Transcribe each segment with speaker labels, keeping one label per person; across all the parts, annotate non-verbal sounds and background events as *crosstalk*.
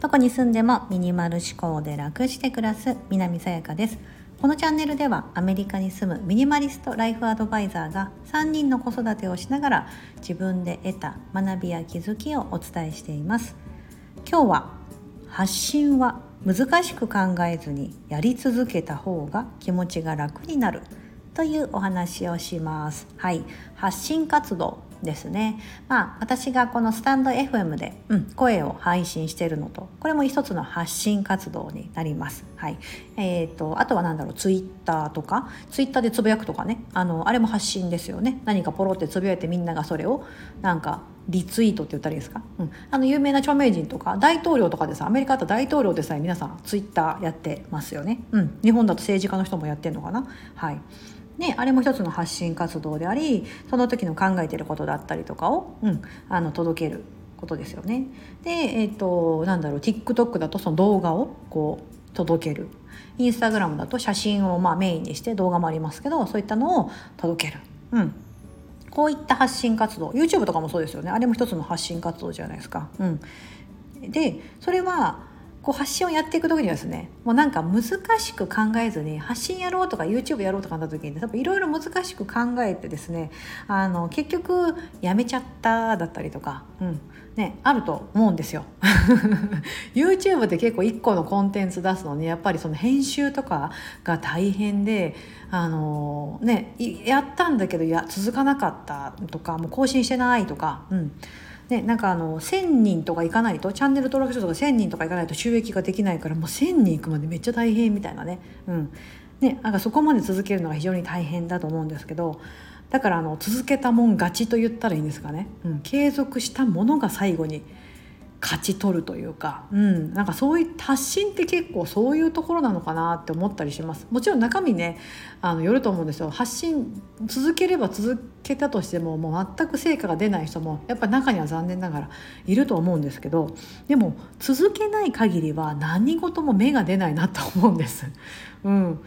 Speaker 1: どこに住んでもミニマル思考で楽して暮らす南さやかです。このチャンネルではアメリカに住むミニマリストライフアドバイザーが3人の子育てをしながら自分で得た学びや気づきをお伝えしています。今日は発信は難しく考えずにやり続けた方が気持ちが楽になるというお話をします。はい。発信活動ですね。まあ私がこのスタンド FM で、うん、声を配信しているのとこれも一つの発信活動になります。はい。え、ー、とあとは何だろうツイッターとかツイッターでつぶやくとかねあのあれも発信ですよね。何かポロってつぶやいてみんながそれをなんかリツイートって言ったらいいですか、うん、あの有名な著名人とか大統領とかでさアメリカだと大統領でさえ皆さんツイッターやってますよね、うん、日本だと政治家の人もやってるのかな？はいね、あれも一つの発信活動でありその時の考えてることだったりとかを、うん、あの届けることですよね。で、えーと、なんだろう TikTok だとその動画をこう届けるインスタグラムだと写真をまあメインにして動画もありますけどそういったのを届ける。うんこういった発信活動 YouTube とかもそうですよねあれも一つの発信活動じゃないですか。うん、でそれはこう発信をやっていく時にはですねもうなんか難しく考えずに発信やろうとか YouTube やろうとかなった時に多分いろいろ難しく考えてですねあの結局やめちゃっただったりとか、うんね、あると思うんですよ。*laughs* YouTube って結構1個のコンテンツ出すのにやっぱりその編集とかが大変であのねやったんだけどや続かなかったとかもう更新してないとか。うんね、なんかあの1,000人とか行かないとチャンネル登録者とか1,000人とか行かないと収益ができないからもう1,000人行くまでめっちゃ大変みたいなね,、うん。ねなんかそこまで続けるのが非常に大変だと思うんですけどだからあの続けたもん勝ちと言ったらいいんですかね、うん、継続したものが最後に勝ち取るというか、うん、なんかそういった発信って結構そういうところなのかなって思ったりします。もちろん中身ねあのよると思うんですよ。発信続ければ続けたとしてももう全く成果が出ない人もやっぱ中には残念ながらいると思うんですけどでも続けない限りは何事も芽が出ないなと思うんです。うん。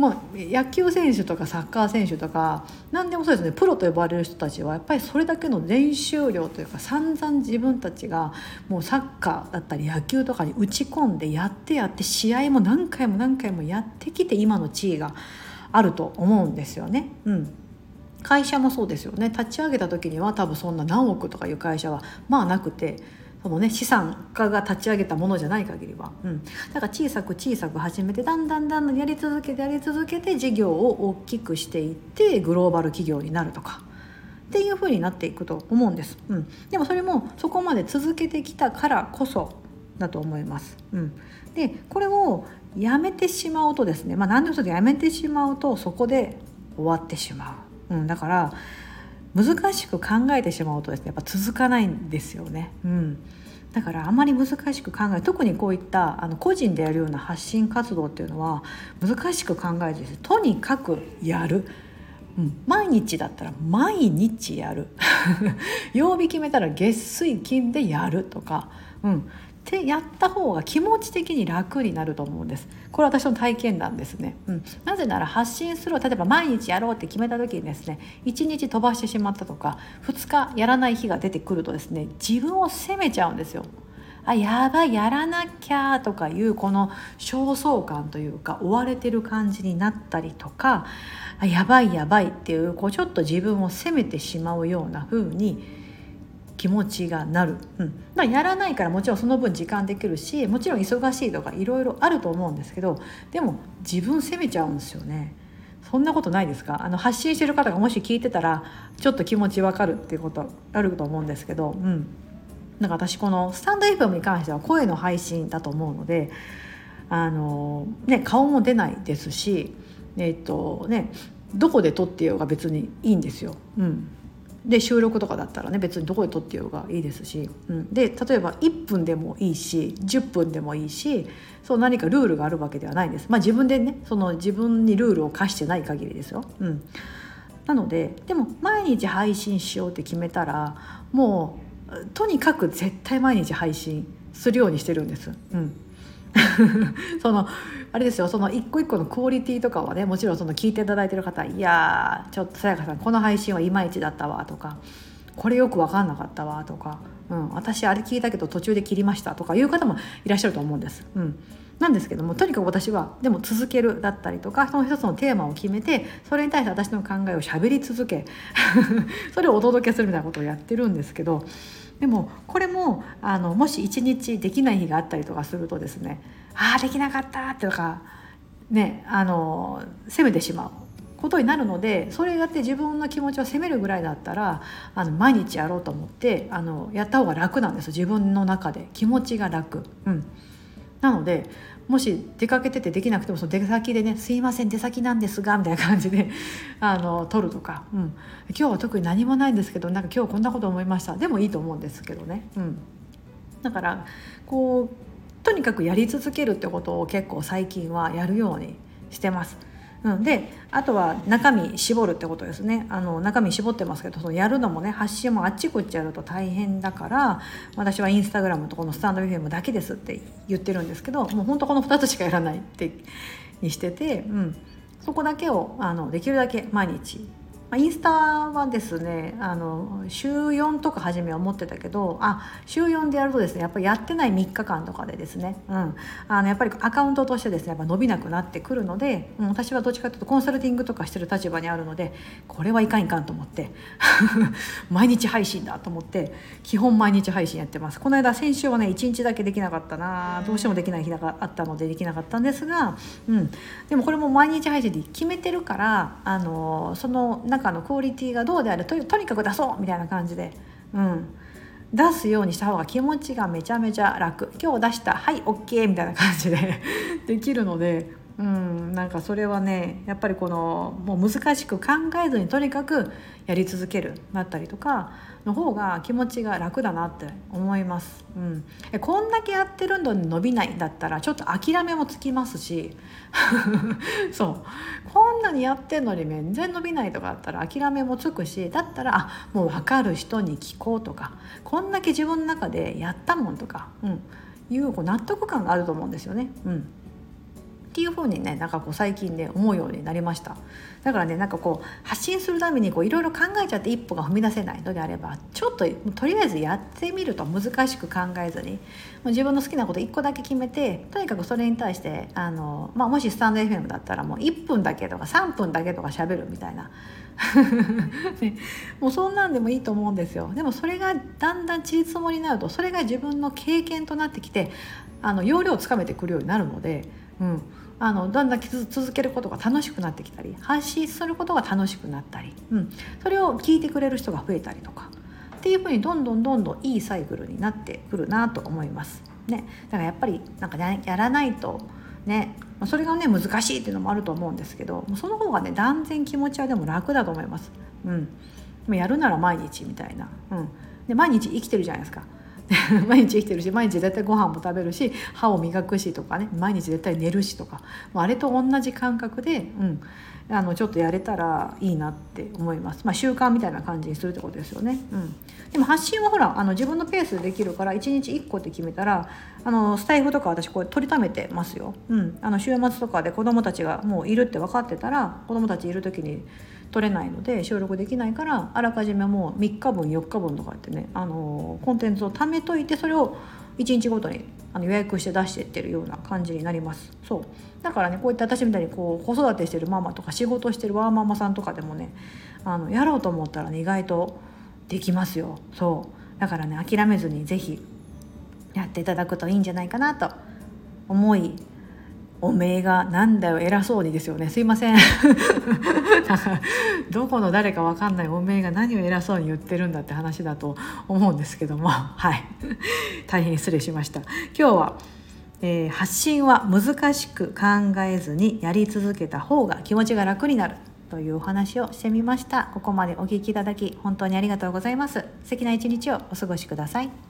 Speaker 1: まあ、野球選手とかサッカー選手とか何でもそうですね。プロと呼ばれる人たちはやっぱりそれだけの練習量というか散々自分たちがもうサッカーだったり野球とかに打ち込んでやってやって試合も何回も何回もやってきて今の地位があると思うんですよね。うん。会社もそうですよね。立ち上げた時には多分そんな何億とかいう会社はまあなくてそのね資産家が立ち上げたものじゃない限りは、うん、だから小さく小さく始めてだんだんだんだんやり続けてやり続けて事業を大きくしていってグローバル企業になるとか。っていう風になっていくと思うんです、うん、でもそれもそこまで続けてきたからこそだと思います、うん、でこれをやめてしまうとですねまあ何でもそうでやめてしまうとそこで終わってしまう、うん、だから難しく考えてしまうとですねやっぱ続かないんですよね。うん、だからあまり難しく考え特にこういったあの個人でやるような発信活動っていうのは難しく考えずとにかくやる。うん、毎日だったら毎日やる。*laughs* 曜日決めたら月水金でやるとか、うん、てやった方が気持ち的に楽になると思うんです。これ私の体験談ですね、うん、なぜなら発信する例えば毎日やろうって決めた時にですね1日飛ばしてしまったとか2日やらない日が出てくるとですね自分を責めちゃうんですよ。あやばいやらなきゃとかいうこの焦燥感というか追われてる感じになったりとかあやばいやばいっていうこうちょっと自分を責めてしまうような風に気持ちがなる、うん、まあ、やらないからもちろんその分時間できるしもちろん忙しいとかいろいろあると思うんですけどでも自分責めちゃうんですよね。そんなことないですか？あの発信してる方がもし聞いてたらちょっと気持ちわかるっていうことあると思うんですけど、うん、なんか私このスタンド FM に関しては声の配信だと思うのであの、ね、顔も出ないですし、えっとね、どこで撮ってようが別にいいんですよ。うん。で収録とかだったらね別にどこで撮ってようがいいですし、うん、で例えば1分でもいいし10分でもいいしそう何かルールがあるわけではないんです。まあ、自分でねその自分にルールを課してない限りですよ。うん、なのででも毎日配信しようって決めたらもうとにかく絶対毎日配信するようにしてるんです。うんそのあれですよその一個一個のクオリティとかはねもちろんその聞いていただいてる方いやちょっとさやかさんこの配信はいまいちだったわとかこれよく分かんなかったわとか、うん、私あれ聞いたけど途中で切りましたとかいう方もいらっしゃると思うんです。うんなんですけどもとにかく私はでも続けるだったりとかその一つのテーマを決めてそれに対して私の考えをしゃべり続け *laughs* それをお届けするみたいなことをやってるんですけどでもこれもあのもし一日できない日があったりとかするとですねああできなかったってとかねあの責めてしまうことになるのでそれやって自分の気持ちを責めるぐらいだったらあの毎日やろうと思ってあのやった方が楽なんです。自分の中で。気持ちが楽。うん、なのでもし出かけててできなくてもその出先でね「すいません出先なんですが」みたいな感じで *laughs* あの撮るとか、うん、今日は特に何もないんですけどなんか今日こんなこと思いましたでもいいと思うんですけどね。うん、だからこうとにかくやり続けるってことを結構最近はやるようにしてます。うん、であとは中身絞るってことですね。あの中身絞ってますけどそのやるのもね発信もあっちこっちやると大変だから私はインスタグラムとこのスタンド FM だけですって言ってるんですけどもう本当この2つしかやらないってにしてて、うん、そこだけをあのできるだけ毎日まあ、インスタはですねあの週4とか初めは思ってたけどあ週4でやるとですねやっぱりやってない3日間とかでですね、うん、あのやっぱりアカウントとしてですねやっぱ伸びなくなってくるので、うん、私はどっちかというとコンサルティングとかしてる立場にあるのでこれはいかんいかんと思って *laughs* 毎日配信だと思って基本毎日配信やってます。この間先週はね1日だけできなかったなどうしてもできない日があったのでできなかったんですが、うん、でもこれも毎日配信で決めてるからあのその中中のクオリティがどうであれととにかく出そうみたいな感じで、うん、出すようにした方が気持ちがめちゃめちゃ楽。今日出したはい OK みたいな感じで。*laughs* できるので、うん、なんかそれはねやっぱりこのもう難しく考えずにとにかくやり続けるだったりとかの方が気持ちが楽だなって思います、うん、えこんだけやってるのに伸びないだったらちょっと諦めもつきますし。*laughs* そう。こんなにやってんのに全然伸びないとかだったら諦めもつくしだったらあもう分かる人に聞こうとかこんだけ自分の中でやったもんとか、うん、いうこう納得感があると思うんですよね。うん。っていうふうにねなんかこう最近ね思うようになりました。だからねなんかこう発信するためにいろいろ考えちゃって一歩が踏み出せないのであればちょっととりあえずやってみると難しく考えずにもう自分の好きなこと1個だけ決めてとにかくそれに対してあの、まあ、もしスタンド FM だったらもう1分だけとか3分だけとか喋るみたいな。*laughs* ね、もうそんなんでもいいと思うんですよ。でもそれがだんだんちりつもりになるとそれが自分の経験となってきてあの要領をつかめてくるようになるので、うん、あのだんだん続けることが楽しくなってきたり発信することが楽しくなったり、うん、それを聞いてくれる人が増えたりとかっていうふうにどんどんどんどんいいサイクルになってくるなと思います。ね、だからやっぱりなんか、ね、やらないとねそれがね難しいっていうのもあると思うんですけどその方がね断然気持ちはでも楽だと思います。うん、でもやるなら毎日みたいな、うん、で毎日生きてるじゃないですか。*laughs* 毎日生きてるし毎日絶対ご飯も食べるし歯を磨くしとかね毎日絶対寝るしとかあれと同じ感覚で、うん、あのちょっとやれたらいいなって思います、まあ、習慣みたいな感じにするってことですよね、うん、でも発信はほらあの自分のペースでできるから1日1個って決めたらあのスタイフとか私これ取りためてますよ、うん、あの週末とかで子供たちがもういるって分かってたら子供たちいる時に取れないので収録できないからあらかじめもう3日分4日分とかってねあのコンテンツを貯めといてそれを1日ごとにあの予約して出していってるような感じになります。そう。だからねこういった私みたいにこう子育てしてるママとか仕事してるワーママさんとかでもねあのやろうと思ったら、ね、意外とできますよ。そう。だからね諦めずに是非やっていただくといいんじゃないかなと思いおめえがなんだよ偉そうにですよね。すいません。*laughs* どこの誰かわかんない。おめえが何を偉そうに言ってるんだって話だと思うんですけども。はい。大変失礼しました。今日は、えー、発信は難しく考えずにやり続けた方が気持ちが楽になるというお話をしてみました。ここまでお聞きいただき本当にありがとうございます。素敵な一日をお過ごしください。